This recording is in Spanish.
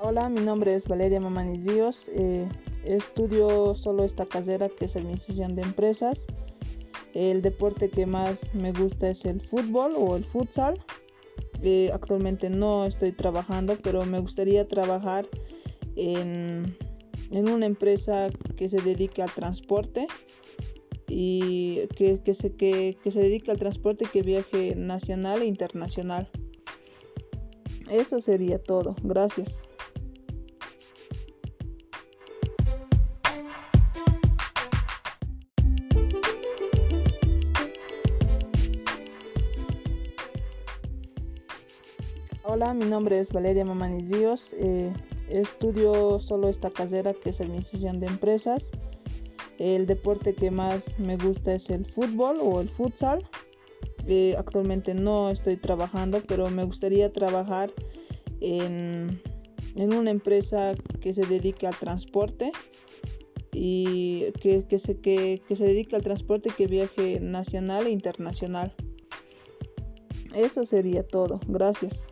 Hola, mi nombre es Valeria Mamanis Díos. Eh, estudio solo esta carrera que es Administración de Empresas. El deporte que más me gusta es el fútbol o el futsal. Eh, actualmente no estoy trabajando, pero me gustaría trabajar en, en una empresa que se dedique al transporte y que, se, que, se dedique al transporte que viaje nacional e internacional. Eso sería todo. Gracias. Hola, mi nombre es Valeria Mamanis Díos. Eh, estudio solo esta carrera que es Administración de Empresas. El deporte que más me gusta es el fútbol o el futsal. Eh, actualmente no estoy trabajando, pero me gustaría trabajar en, en una empresa que se dedique al transporte y que, que, se, que, que se dedique al transporte que viaje nacional e internacional. Eso sería todo. Gracias.